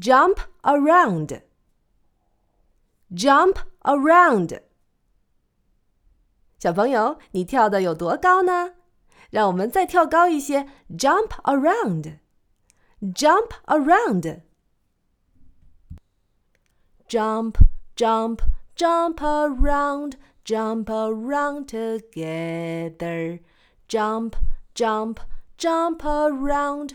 jump around jump around 小朋友你跳的有多高呢让我们再跳高一些 jump around jump around jump jump Jump around, jump around together. Jump, jump, jump around,